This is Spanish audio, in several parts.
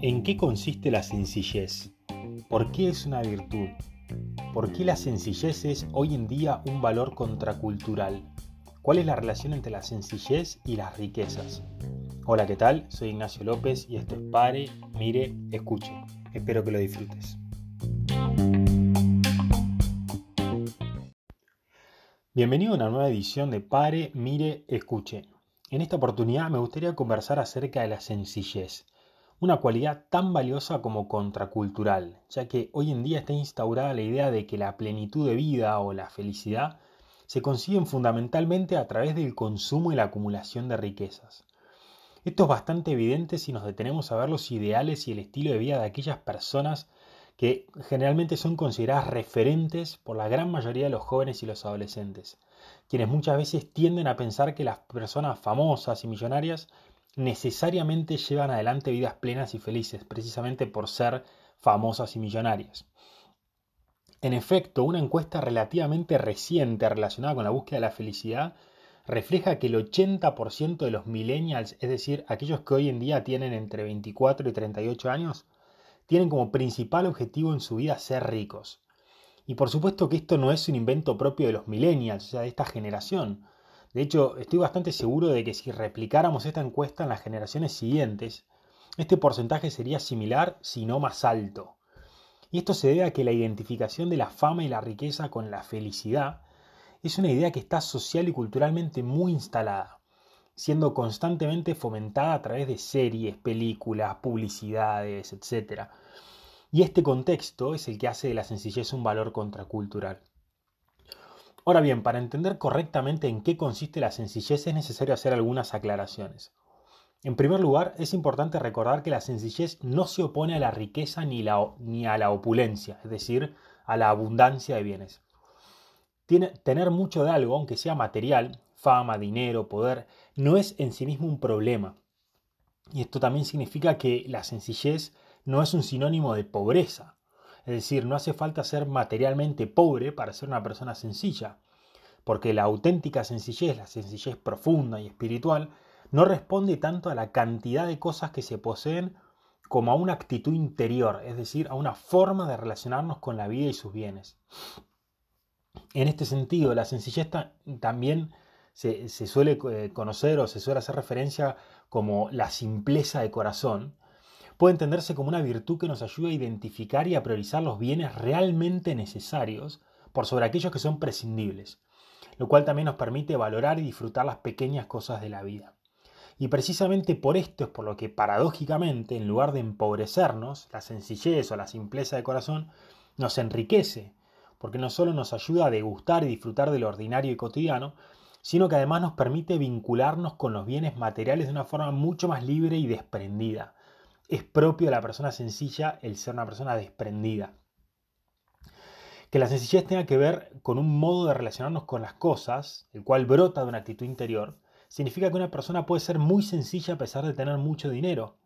¿En qué consiste la sencillez? ¿Por qué es una virtud? ¿Por qué la sencillez es hoy en día un valor contracultural? ¿Cuál es la relación entre la sencillez y las riquezas? Hola, ¿qué tal? Soy Ignacio López y esto es Pare, Mire, Escuche. Espero que lo disfrutes. Bienvenido a una nueva edición de Pare, Mire, Escuche. En esta oportunidad me gustaría conversar acerca de la sencillez una cualidad tan valiosa como contracultural, ya que hoy en día está instaurada la idea de que la plenitud de vida o la felicidad se consiguen fundamentalmente a través del consumo y la acumulación de riquezas. Esto es bastante evidente si nos detenemos a ver los ideales y el estilo de vida de aquellas personas que generalmente son consideradas referentes por la gran mayoría de los jóvenes y los adolescentes, quienes muchas veces tienden a pensar que las personas famosas y millonarias necesariamente llevan adelante vidas plenas y felices, precisamente por ser famosas y millonarias. En efecto, una encuesta relativamente reciente relacionada con la búsqueda de la felicidad refleja que el 80% de los millennials, es decir, aquellos que hoy en día tienen entre 24 y 38 años, tienen como principal objetivo en su vida ser ricos. Y por supuesto que esto no es un invento propio de los millennials, o sea, de esta generación. De hecho, estoy bastante seguro de que si replicáramos esta encuesta en las generaciones siguientes, este porcentaje sería similar, si no más alto. Y esto se debe a que la identificación de la fama y la riqueza con la felicidad es una idea que está social y culturalmente muy instalada, siendo constantemente fomentada a través de series, películas, publicidades, etc. Y este contexto es el que hace de la sencillez un valor contracultural. Ahora bien, para entender correctamente en qué consiste la sencillez es necesario hacer algunas aclaraciones. En primer lugar, es importante recordar que la sencillez no se opone a la riqueza ni, a la opulencia, es decir, a la abundancia de bienes. tener mucho de algo, aunque sea material, fama, dinero, poder, no es en sí mismo un problema. Y esto también significa que la sencillez no es un sinónimo de pobreza. Es decir, no hace falta ser materialmente pobre para ser una persona sencilla, porque la auténtica sencillez, la sencillez profunda y espiritual, no responde tanto a la cantidad de cosas que se poseen como a una actitud interior, es decir, a una forma de relacionarnos con la vida y sus bienes. En este sentido, la sencillez también se, se, suele eh, conocer o se suele hacer referencia como la simpleza de corazón, puede entenderse como una virtud que nos ayuda a identificar y a priorizar los bienes realmente necesarios por sobre aquellos que son prescindibles, lo cual también nos permite valorar y disfrutar las pequeñas cosas de la vida. Y precisamente por esto es por lo que paradójicamente, en lugar de empobrecernos, la sencillez o la simpleza de corazón nos enriquece, porque no solo nos ayuda a degustar y disfrutar de lo ordinario y cotidiano, sino que además nos permite vincularnos con los bienes materiales de una forma mucho más libre y desprendida, es propio de la persona sencilla el ser una persona desprendida. Que la sencillez tenga que ver con un modo de relacionarnos con las cosas, el cual brota de una actitud interior, significa que una persona puede ser muy sencilla a pesar de tener mucho dinero.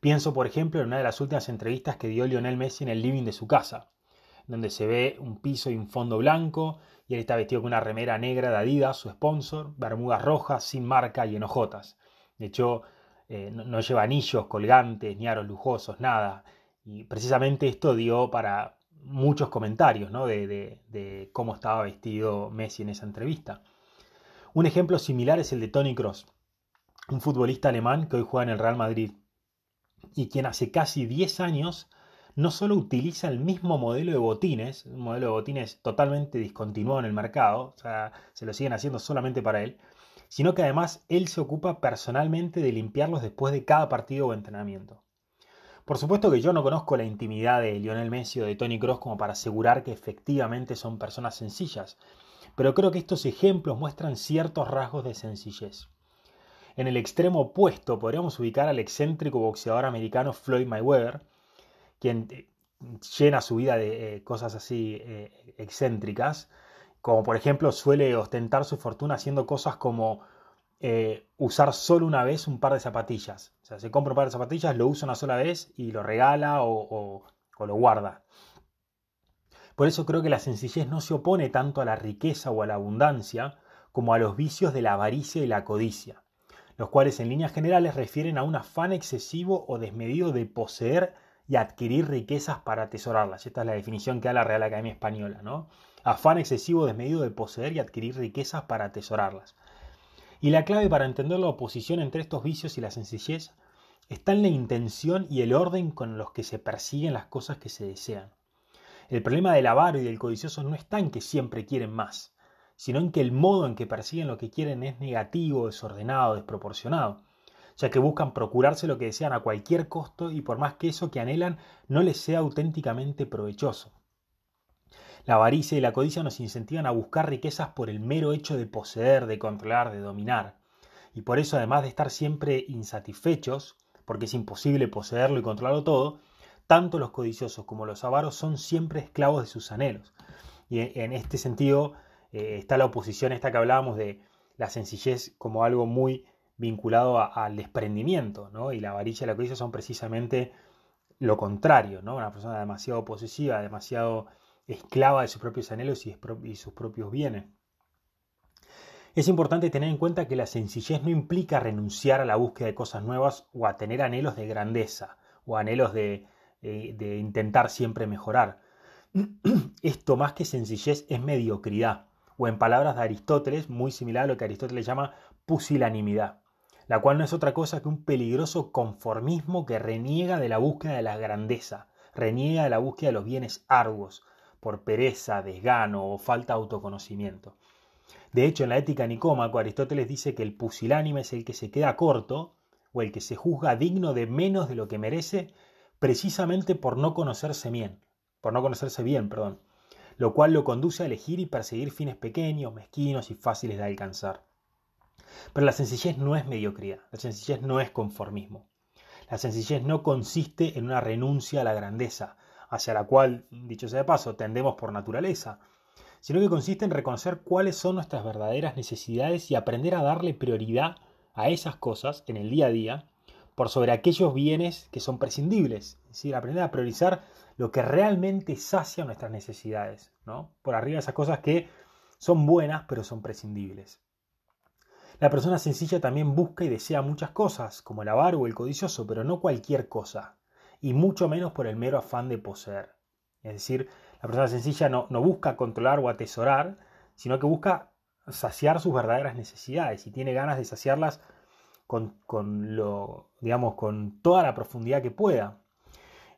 Pienso, por ejemplo, en una de las últimas entrevistas que dio Lionel Messi en el living de su casa, donde se ve un piso y un fondo blanco, y él está vestido con una remera negra de Adidas, su sponsor, bermudas rojas, sin marca y enojotas. De hecho, eh, no, lleva anillos colgantes ni aros lujosos, nada. Y precisamente esto dio para muchos comentarios de, cómo estaba vestido Messi en esa entrevista. Un ejemplo similar es el de Tony Cross, un futbolista alemán que hoy juega en el Real Madrid y quien hace casi 10 años no solo utiliza el mismo modelo de botines, un modelo de botines totalmente discontinuado en el mercado, o sea, se lo siguen haciendo solamente para él, sino que además él se ocupa personalmente de limpiarlos después de cada partido o entrenamiento. Por supuesto que yo no conozco la intimidad de Lionel Messi o de Tony Cross como para asegurar que efectivamente son personas sencillas, pero creo que estos ejemplos muestran ciertos rasgos de sencillez. En el extremo opuesto podríamos ubicar al excéntrico boxeador americano Floyd Mayweather, quien eh, llena su vida de eh, cosas así eh, excéntricas, como por ejemplo suele ostentar su fortuna haciendo cosas como eh, usar solo una vez un par de zapatillas. O sea, se compra un par de zapatillas, lo usa una sola vez y lo regala o, o lo guarda. Por eso creo que la sencillez no se opone tanto a la riqueza o a la abundancia como a los vicios de la avaricia y la codicia. los cuales en líneas generales refieren a un afán excesivo o desmedido de poseer y adquirir riquezas para atesorarlas. Esta es la definición que da la Real Academia Española, ¿no? Afán excesivo desmedido de poseer y adquirir riquezas para atesorarlas. Y la clave para entender la oposición entre estos vicios y la sencillez está en la intención y el orden con los que se persiguen las cosas que se desean. El problema del avaro y del codicioso no está en que siempre quieren más, sino en que el modo en que persiguen lo que quieren es negativo, desordenado, desproporcionado, ya que buscan procurarse lo que desean a cualquier costo y por más que eso que anhelan no les sea auténticamente provechoso. La avaricia y la codicia nos incentivan a buscar riquezas por el mero hecho de poseer, de controlar, de dominar. Y por eso, además de estar siempre insatisfechos, porque es imposible poseerlo y controlarlo todo, tanto los codiciosos como los avaros son siempre esclavos de sus anhelos. Y en este sentido eh, está la oposición esta que hablábamos de la sencillez como algo muy vinculado al desprendimiento. Y la avaricia y la codicia son precisamente lo contrario, ¿no? Una persona demasiado posesiva, demasiado esclava de sus propios anhelos y, sus propios bienes. Es importante tener en cuenta que la sencillez no implica renunciar a la búsqueda de cosas nuevas o a tener anhelos de grandeza o anhelos de, de, intentar siempre mejorar. Esto más que sencillez es mediocridad, o en palabras de Aristóteles, muy similar a lo que Aristóteles llama pusilanimidad, la cual no es otra cosa que un peligroso conformismo que reniega de la búsqueda de la grandeza, reniega de la búsqueda de los bienes arduos, por pereza, desgano o falta de autoconocimiento. De hecho, en la ética nicómaco, Aristóteles dice que el pusilánime es el que se queda corto o el que se juzga digno de menos de lo que merece precisamente por no conocerse bien, por no conocerse bien, perdón, lo cual lo conduce a elegir y perseguir fines pequeños, mezquinos y fáciles de alcanzar. Pero la sencillez no es mediocridad, la sencillez no es conformismo. La sencillez no consiste en una renuncia a la grandeza, hacia la cual, dicho sea de paso, tendemos por naturaleza, sino que consiste en reconocer cuáles son nuestras verdaderas necesidades y aprender a darle prioridad a esas cosas en el día a día por sobre aquellos bienes que son prescindibles. Es decir, aprender a priorizar lo que realmente sacia nuestras necesidades, ¿no? Por arriba de esas cosas que son buenas pero son prescindibles. La persona sencilla también busca y desea muchas cosas, como el avaro o el codicioso, pero no cualquier cosa, y mucho menos por el mero afán de poseer. Es decir, la persona sencilla no, busca controlar o atesorar, sino que busca saciar sus verdaderas necesidades y tiene ganas de saciarlas con, con, lo, digamos, con toda la profundidad que pueda.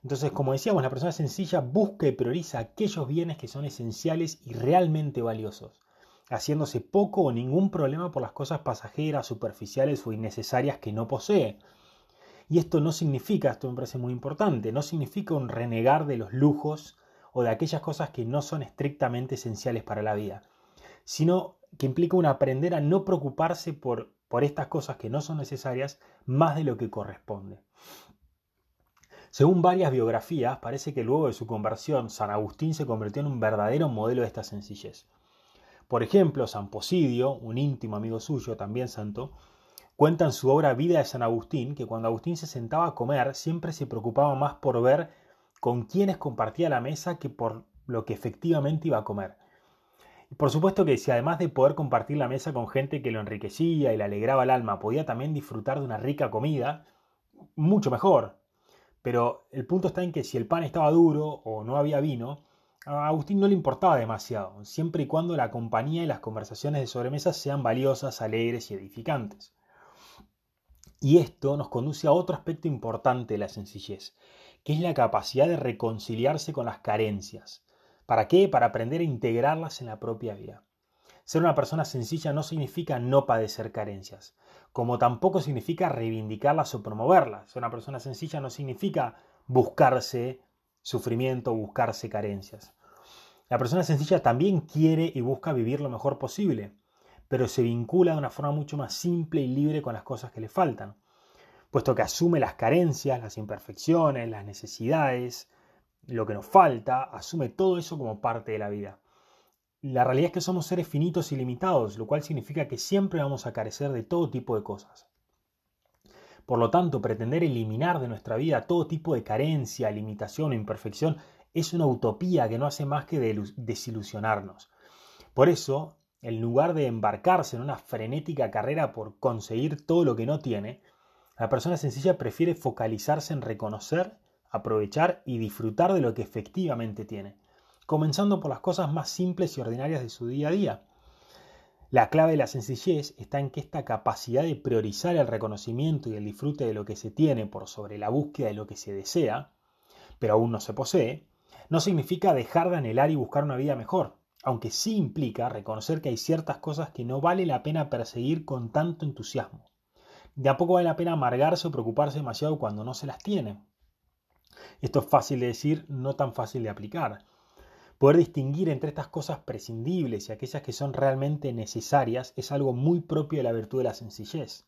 Entonces, como decíamos, la persona sencilla busca y prioriza aquellos bienes que son esenciales y realmente valiosos, haciéndose poco o ningún problema por las cosas pasajeras, superficiales o innecesarias que no posee. Y esto no significa, esto me parece muy importante, no significa un renegar de los lujos o de aquellas cosas que no son estrictamente esenciales para la vida, sino que implica un aprender a no preocuparse por, por estas cosas que no son necesarias más de lo que corresponde. Según varias biografías, parece que luego de su conversión, San Agustín se convirtió en un verdadero modelo de esta sencillez. Por ejemplo, San Posidio, un íntimo amigo suyo, también santo, cuenta en su obra Vida de San Agustín que cuando Agustín se sentaba a comer siempre se preocupaba más por ver con quienes compartía la mesa que por lo que efectivamente iba a comer. Y por supuesto que si además de poder compartir la mesa con gente que lo enriquecía y le alegraba el alma, podía también disfrutar de una rica comida, mucho mejor. Pero el punto está en que si el pan estaba duro o no había vino, a Agustín no le importaba demasiado, siempre y cuando la compañía y las conversaciones de sobremesa sean valiosas, alegres y edificantes. Y esto nos conduce a otro aspecto importante de la sencillez, que es la capacidad de reconciliarse con las carencias. ¿Para qué? Para aprender a integrarlas en la propia vida. Ser una persona sencilla no significa no padecer carencias, como tampoco significa reivindicarlas o promoverlas. Ser una persona sencilla no significa buscarse sufrimiento, buscarse carencias. La persona sencilla también quiere y busca vivir lo mejor posible, pero se vincula de una forma mucho más simple y libre con las cosas que le faltan puesto que asume las carencias, las imperfecciones, las necesidades, lo que nos falta, asume todo eso como parte de la vida. La realidad es que somos seres finitos y limitados, lo cual significa que siempre vamos a carecer de todo tipo de cosas. Por lo tanto, pretender eliminar de nuestra vida todo tipo de carencia, limitación o imperfección es una utopía que no hace más que desilusionarnos. Por eso, en lugar de embarcarse en una frenética carrera por conseguir todo lo que no tiene, la persona sencilla prefiere focalizarse en reconocer, aprovechar y disfrutar de lo que efectivamente tiene, comenzando por las cosas más simples y ordinarias de su día a día. La clave de la sencillez está en que esta capacidad de priorizar el reconocimiento y el disfrute de lo que se tiene por sobre la búsqueda de lo que se desea, pero aún no se posee, no significa dejar de anhelar y buscar una vida mejor, aunque sí implica reconocer que hay ciertas cosas que no vale la pena perseguir con tanto entusiasmo. De a poco vale la pena amargarse o preocuparse demasiado cuando no se las tiene. Esto es fácil de decir, no tan fácil de aplicar. Poder distinguir entre estas cosas prescindibles y aquellas que son realmente necesarias es algo muy propio de la virtud de la sencillez,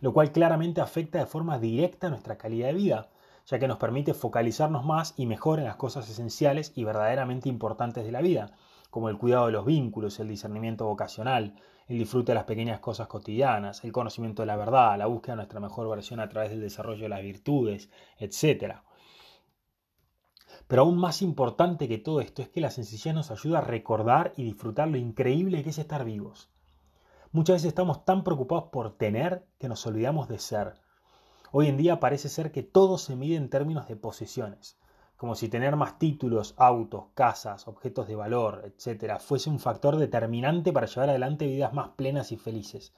lo cual claramente afecta de forma directa nuestra calidad de vida, ya que nos permite focalizarnos más y mejor en las cosas esenciales y verdaderamente importantes de la vida, como el cuidado de los vínculos, el discernimiento vocacional, el disfrute de las pequeñas cosas cotidianas, el conocimiento de la verdad, la búsqueda de nuestra mejor versión a través del desarrollo de las virtudes, etc. Pero aún más importante que todo esto es que la sencillez nos ayuda a recordar y disfrutar lo increíble que es estar vivos. Muchas veces estamos tan preocupados por tener que nos olvidamos de ser. Hoy en día parece ser que todo se mide en términos de posesiones, como si tener más títulos, autos, casas, objetos de valor, etc., fuese un factor determinante para llevar adelante vidas más plenas y felices.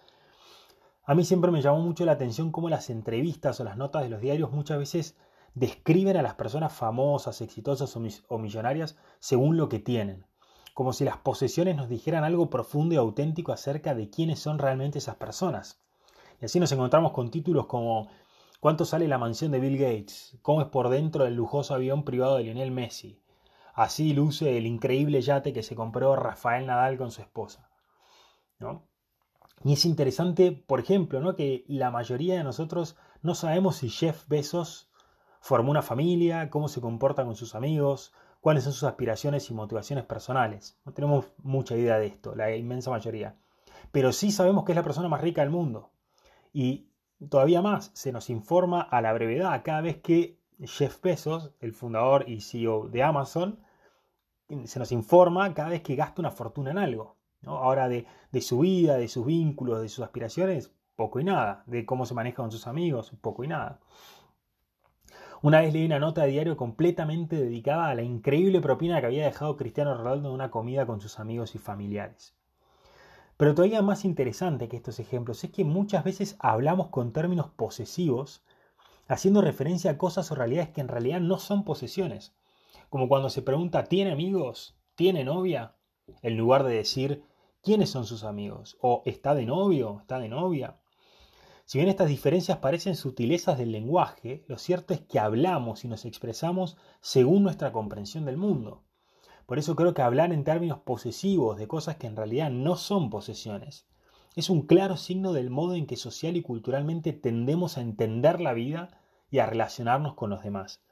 A mí siempre me llamó mucho la atención cómo las entrevistas o las notas de los diarios muchas veces describen a las personas famosas, exitosas o millonarias según lo que tienen, como si las posesiones nos dijeran algo profundo y auténtico acerca de quiénes son realmente esas personas. Y así nos encontramos con títulos como ¿Cuánto sale la mansión de Bill Gates? ¿Cómo es por dentro el lujoso avión privado de Lionel Messi? Así luce el increíble yate que se compró Rafael Nadal con su esposa. ¿no? Y es interesante, por ejemplo, ¿no? que la mayoría de nosotros no sabemos si Jeff Bezos formó una familia, cómo se comporta con sus amigos, cuáles son sus aspiraciones y motivaciones personales. No tenemos mucha idea de esto, la inmensa mayoría. Pero sí sabemos que es la persona más rica del mundo. Y Todavía más, se nos informa a la brevedad cada vez que Jeff Bezos, el fundador y CEO de Amazon, se nos informa cada vez que gasta una fortuna en algo. Ahora de, de, su vida, de sus vínculos, de sus aspiraciones, poco y nada. De cómo se maneja con sus amigos, poco y nada. Una vez leí una nota de diario completamente dedicada a la increíble propina que había dejado Cristiano Ronaldo en una comida con sus amigos y familiares. Pero todavía más interesante que estos ejemplos es que muchas veces hablamos con términos posesivos, haciendo referencia a cosas o realidades que en realidad no son posesiones. Como cuando se pregunta, ¿tiene amigos? ¿Tiene novia? En lugar de decir, ¿quiénes son sus amigos? O ¿está de novio? ¿Está de novia? Si bien estas diferencias parecen sutilezas del lenguaje, lo cierto es que hablamos y nos expresamos según nuestra comprensión del mundo. Por eso creo que hablar en términos posesivos de cosas que en realidad no son posesiones es un claro signo del modo en que social y culturalmente tendemos a entender la vida y a relacionarnos con los demás.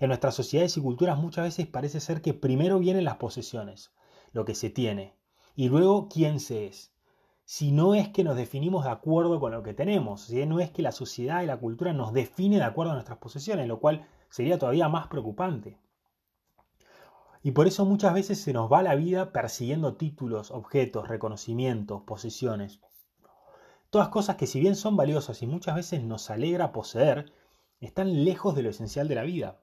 En nuestras sociedades y culturas muchas veces parece ser que primero vienen las posesiones, lo que se tiene, y luego quién se es. Si no es que nos definimos de acuerdo con lo que tenemos, si no es que la sociedad y la cultura nos define de acuerdo a nuestras posesiones, lo cual sería todavía más preocupante. Y por eso muchas veces se nos va la vida persiguiendo títulos, objetos, reconocimientos, posesiones. Todas cosas que si bien son valiosas y muchas veces nos alegra poseer, están lejos de lo esencial de la vida.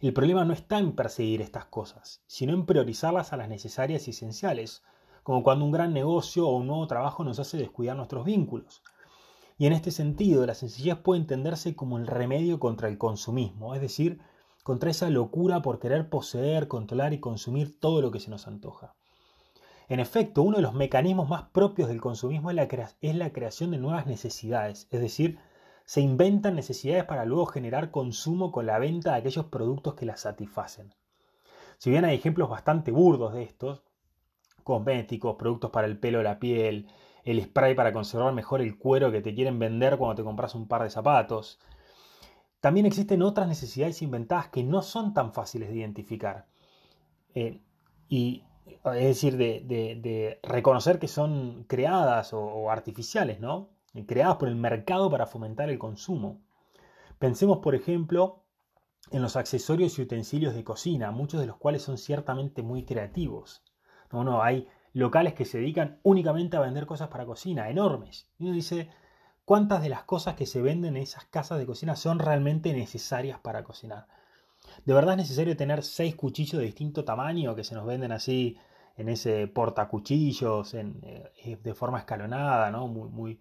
El problema no está en perseguir estas cosas, sino en priorizarlas a las necesarias y esenciales, como cuando un gran negocio o un nuevo trabajo nos hace descuidar nuestros vínculos. Y en este sentido, la sencillez puede entenderse como el remedio contra el consumismo, es decir, contra esa locura por querer poseer, controlar y consumir todo lo que se nos antoja. En efecto, uno de los mecanismos más propios del consumismo es la, creación de nuevas necesidades, es decir, se inventan necesidades para luego generar consumo con la venta de aquellos productos que las satisfacen. Si bien hay ejemplos bastante burdos de estos, cosméticos, productos para el pelo la piel, el spray para conservar mejor el cuero que te quieren vender cuando te compras un par de zapatos, también existen otras necesidades inventadas que no son tan fáciles de identificar. Eh, y es decir, de, reconocer que son creadas o, artificiales, ¿no? Creadas por el mercado para fomentar el consumo. Pensemos, por ejemplo, en los accesorios y utensilios de cocina, muchos de los cuales son ciertamente muy creativos. ¿no? no hay locales que se dedican únicamente a vender cosas para cocina, enormes. Y uno dice, ¿cuántas de las cosas que se venden en esas casas de cocina son realmente necesarias para cocinar? ¿De verdad es necesario tener seis cuchillos de distinto tamaño que se nos venden así en ese portacuchillos, en, eh, de forma escalonada, ¿no? Muy, muy,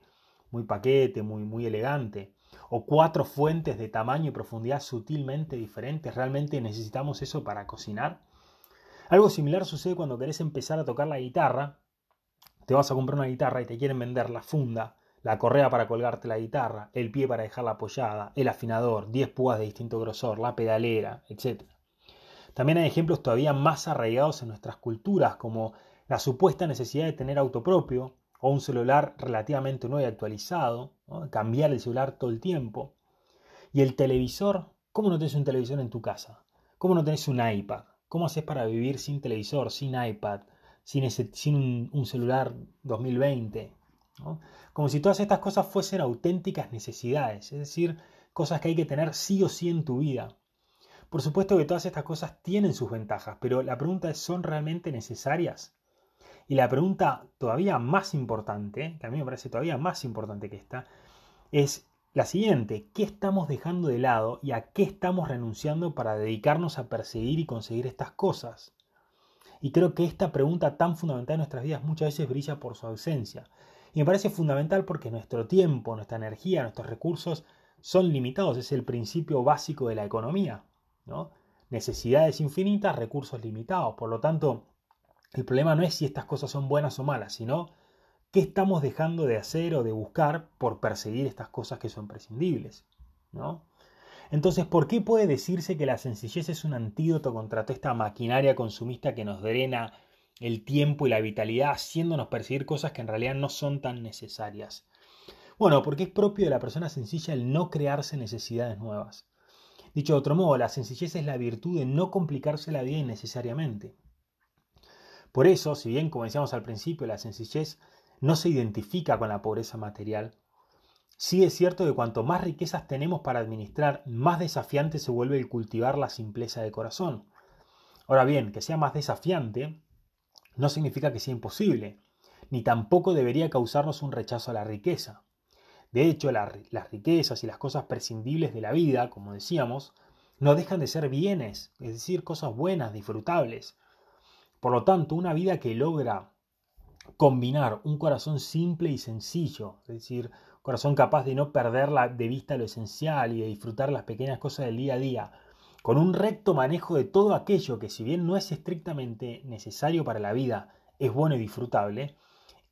muy paquete, muy, muy elegante? ¿O cuatro fuentes de tamaño y profundidad sutilmente diferentes? ¿Realmente necesitamos eso para cocinar? Algo similar sucede cuando querés empezar a tocar la guitarra. Te vas a comprar una guitarra y te quieren vender la funda, la correa para colgarte la guitarra, el pie para dejarla apoyada, el afinador, 10 púas de distinto grosor, la pedalera, etc. También hay ejemplos todavía más arraigados en nuestras culturas, como la supuesta necesidad de tener auto propio o un celular relativamente nuevo y actualizado, cambiar el celular todo el tiempo. Y el televisor, ¿cómo no tenés un televisor en tu casa? ¿Cómo no tenés un iPad? ¿Cómo haces para vivir sin televisor, sin iPad, sin, sin un, celular 2020? Como si todas estas cosas fuesen auténticas necesidades, es decir, cosas que hay que tener sí o sí en tu vida. Por supuesto que todas estas cosas tienen sus ventajas, pero la pregunta es, ¿son realmente necesarias? Y la pregunta todavía más importante, que a mí me parece todavía más importante que esta, es la siguiente, ¿qué estamos dejando de lado y a qué estamos renunciando para dedicarnos a perseguir y conseguir estas cosas? Y creo que esta pregunta tan fundamental en nuestras vidas muchas veces brilla por su ausencia. Y me parece fundamental porque nuestro tiempo, nuestra energía, nuestros recursos son limitados. Es el principio básico de la economía. ¿no? Necesidades infinitas, recursos limitados. Por lo tanto, el problema no es si estas cosas son buenas o malas, sino ¿Qué estamos dejando de hacer o de buscar por perseguir estas cosas que son prescindibles? ¿no? Entonces, ¿por qué puede decirse que la sencillez es un antídoto contra toda esta maquinaria consumista que nos drena el tiempo y la vitalidad, haciéndonos perseguir cosas que en realidad no son tan necesarias? Bueno, porque es propio de la persona sencilla el no crearse necesidades nuevas. Dicho de otro modo, la sencillez es la virtud de no complicarse la vida innecesariamente. Por eso, si bien, como decíamos al principio, la sencillez no se identifica con la pobreza material, sí es cierto que cuanto más riquezas tenemos para administrar, más desafiante se vuelve el cultivar la simpleza de corazón. Ahora bien, que sea más desafiante no significa que sea imposible, ni tampoco debería causarnos un rechazo a la riqueza. De hecho, las riquezas y las cosas prescindibles de la vida, como decíamos, no dejan de ser bienes, es decir, cosas buenas, disfrutables. Por lo tanto, una vida que logra combinar un corazón simple y sencillo, es decir, corazón capaz de no perder de vista lo esencial y de disfrutar las pequeñas cosas del día a día, con un recto manejo de todo aquello que si bien no es estrictamente necesario para la vida, es bueno y disfrutable,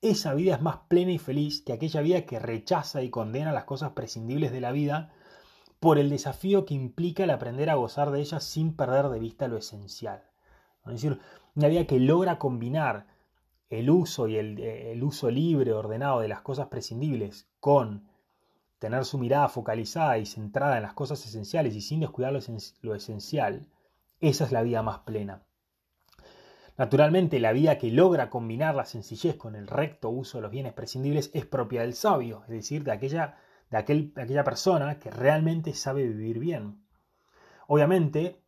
esa vida es más plena y feliz que aquella vida que rechaza y condena las cosas prescindibles de la vida por el desafío que implica el aprender a gozar de ellas sin perder de vista lo esencial. Es decir, una vida que logra combinar el uso y el, uso libre, ordenado de las cosas prescindibles con tener su mirada focalizada y centrada en las cosas esenciales y sin descuidar lo, esencial, esa es la vida más plena. Naturalmente, la vida que logra combinar la sencillez con el recto uso de los bienes prescindibles es propia del sabio, es decir, de aquella, de aquella persona que realmente sabe vivir bien. Obviamente,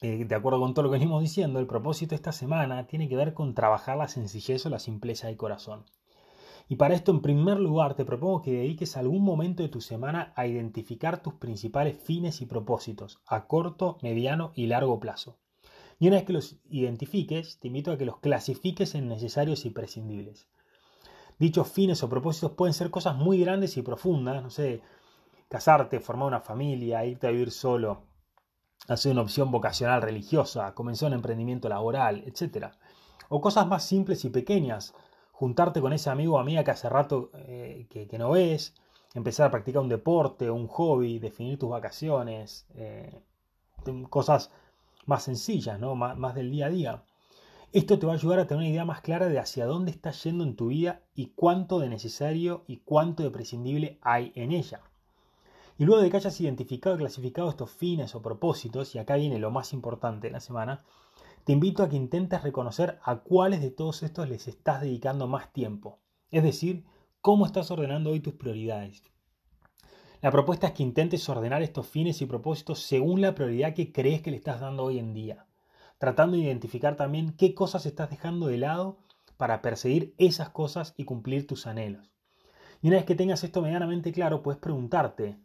eh, de acuerdo con todo lo que venimos diciendo, el propósito de esta semana tiene que ver con trabajar la sencillez o la simpleza del corazón. Y para esto, en primer lugar, te propongo que dediques algún momento de tu semana a identificar tus principales fines y propósitos a corto, mediano y largo plazo. Y una vez que los identifiques, te invito a que los clasifiques en necesarios y prescindibles. Dichos fines o propósitos pueden ser cosas muy grandes y profundas, no sé, casarte, formar una familia, irte a vivir solo, hacer una opción vocacional religiosa, comenzar un emprendimiento laboral, etc. O cosas más simples y pequeñas, juntarte con ese amigo o amiga que hace rato eh, que, no ves, empezar a practicar un deporte un hobby, definir tus vacaciones, eh, cosas más sencillas, ¿no? más del día a día. Esto te va a ayudar a tener una idea más clara de hacia dónde estás yendo en tu vida y cuánto de necesario y cuánto de prescindible hay en ella. Y luego de que hayas identificado y clasificado estos fines o propósitos, y acá viene lo más importante de la semana, te invito a que intentes reconocer a cuáles de todos estos les estás dedicando más tiempo. Es decir, cómo estás ordenando hoy tus prioridades. La propuesta es que intentes ordenar estos fines y propósitos según la prioridad que crees que le estás dando hoy en día, tratando de identificar también qué cosas estás dejando de lado para perseguir esas cosas y cumplir tus anhelos. Y una vez que tengas esto medianamente claro, puedes preguntarte,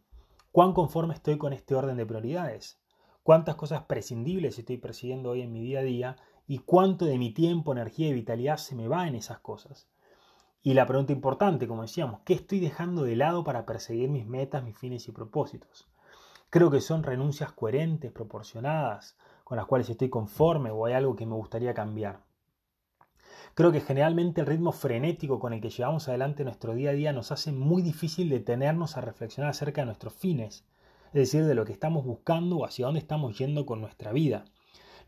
¿cuán conforme estoy con este orden de prioridades? ¿Cuántas cosas prescindibles estoy persiguiendo hoy en mi día a día? ¿Y cuánto de mi tiempo, energía y vitalidad se me va en esas cosas? Y la pregunta importante, como decíamos, ¿qué estoy dejando de lado para perseguir mis metas, mis fines y propósitos? Creo que son renuncias coherentes, proporcionadas, con las cuales estoy conforme o hay algo que me gustaría cambiar. Creo que generalmente el ritmo frenético con el que llevamos adelante nuestro día a día nos hace muy difícil detenernos a reflexionar acerca de nuestros fines, es decir, de lo que estamos buscando o hacia dónde estamos yendo con nuestra vida,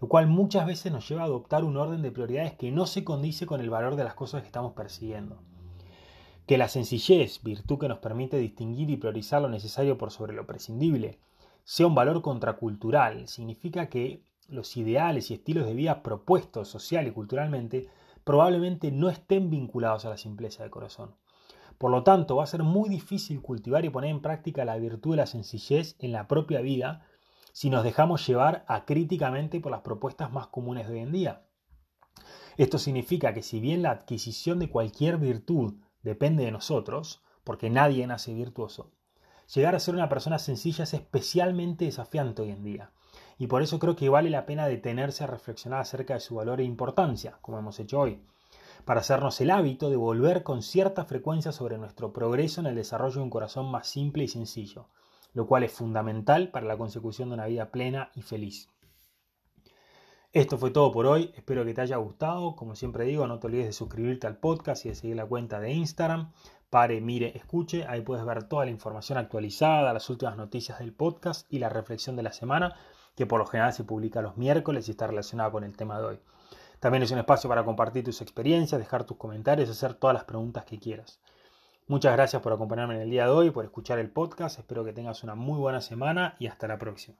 lo cual muchas veces nos lleva a adoptar un orden de prioridades que no se condice con el valor de las cosas que estamos persiguiendo. Que la sencillez, virtud que nos permite distinguir y priorizar lo necesario por sobre lo prescindible, sea un valor contracultural, significa que los ideales y estilos de vida propuestos social y culturalmente probablemente no estén vinculados a la simpleza de corazón. Por lo tanto, va a ser muy difícil cultivar y poner en práctica la virtud de la sencillez en la propia vida si nos dejamos llevar acríticamente por las propuestas más comunes de hoy en día. Esto significa que si bien la adquisición de cualquier virtud depende de nosotros, porque nadie nace virtuoso, llegar a ser una persona sencilla es especialmente desafiante hoy en día. Y por eso creo que vale la pena detenerse a reflexionar acerca de su valor e importancia, como hemos hecho hoy, para hacernos el hábito de volver con cierta frecuencia sobre nuestro progreso en el desarrollo de un corazón más simple y sencillo, lo cual es fundamental para la consecución de una vida plena y feliz. Esto fue todo por hoy, espero que te haya gustado, como siempre digo, no te olvides de suscribirte al podcast y de seguir la cuenta de Instagram, pare, mire, escuche, ahí puedes ver toda la información actualizada, las últimas noticias del podcast y la reflexión de la semana, que por lo general se publica los miércoles y está relacionada con el tema de hoy. También es un espacio para compartir tus experiencias, dejar tus comentarios, hacer todas las preguntas que quieras. Muchas gracias por acompañarme en el día de hoy, por escuchar el podcast, espero que tengas una muy buena semana y hasta la próxima.